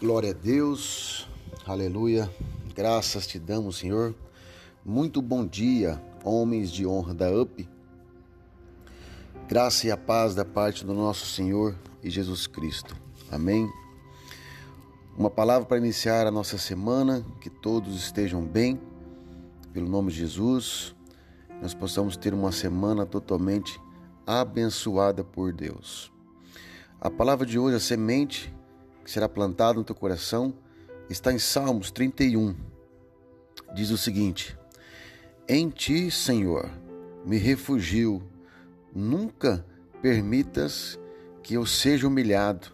Glória a Deus, aleluia, graças te damos, Senhor. Muito bom dia, homens de honra da UP. Graça e a paz da parte do nosso Senhor e Jesus Cristo. Amém. Uma palavra para iniciar a nossa semana, que todos estejam bem, pelo nome de Jesus, nós possamos ter uma semana totalmente abençoada por Deus. A palavra de hoje, a semente que será plantada no teu coração, está em Salmos 31. Diz o seguinte: Em ti, Senhor, me refugio, nunca permitas que eu seja humilhado,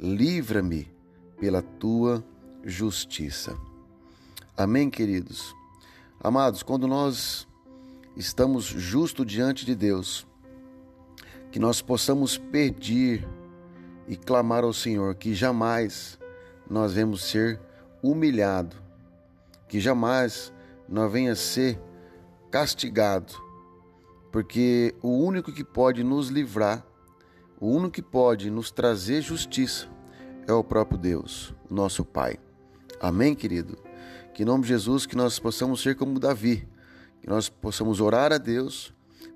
livra-me pela tua justiça. Amém, queridos? Amados, quando nós estamos justos diante de Deus, que nós possamos pedir e clamar ao Senhor que jamais nós vemos ser humilhado, que jamais nós venha ser castigado, porque o único que pode nos livrar, o único que pode nos trazer justiça é o próprio Deus, nosso Pai. Amém, querido? Que em nome de Jesus que nós possamos ser como Davi, que nós possamos orar a Deus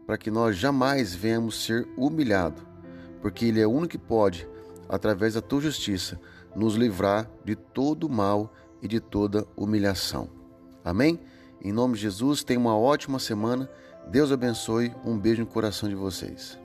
para que nós jamais venhamos ser humilhados, porque Ele é o único que pode através da tua justiça, nos livrar de todo mal e de toda humilhação. Amém? Em nome de Jesus, tenha uma ótima semana. Deus abençoe. Um beijo no coração de vocês.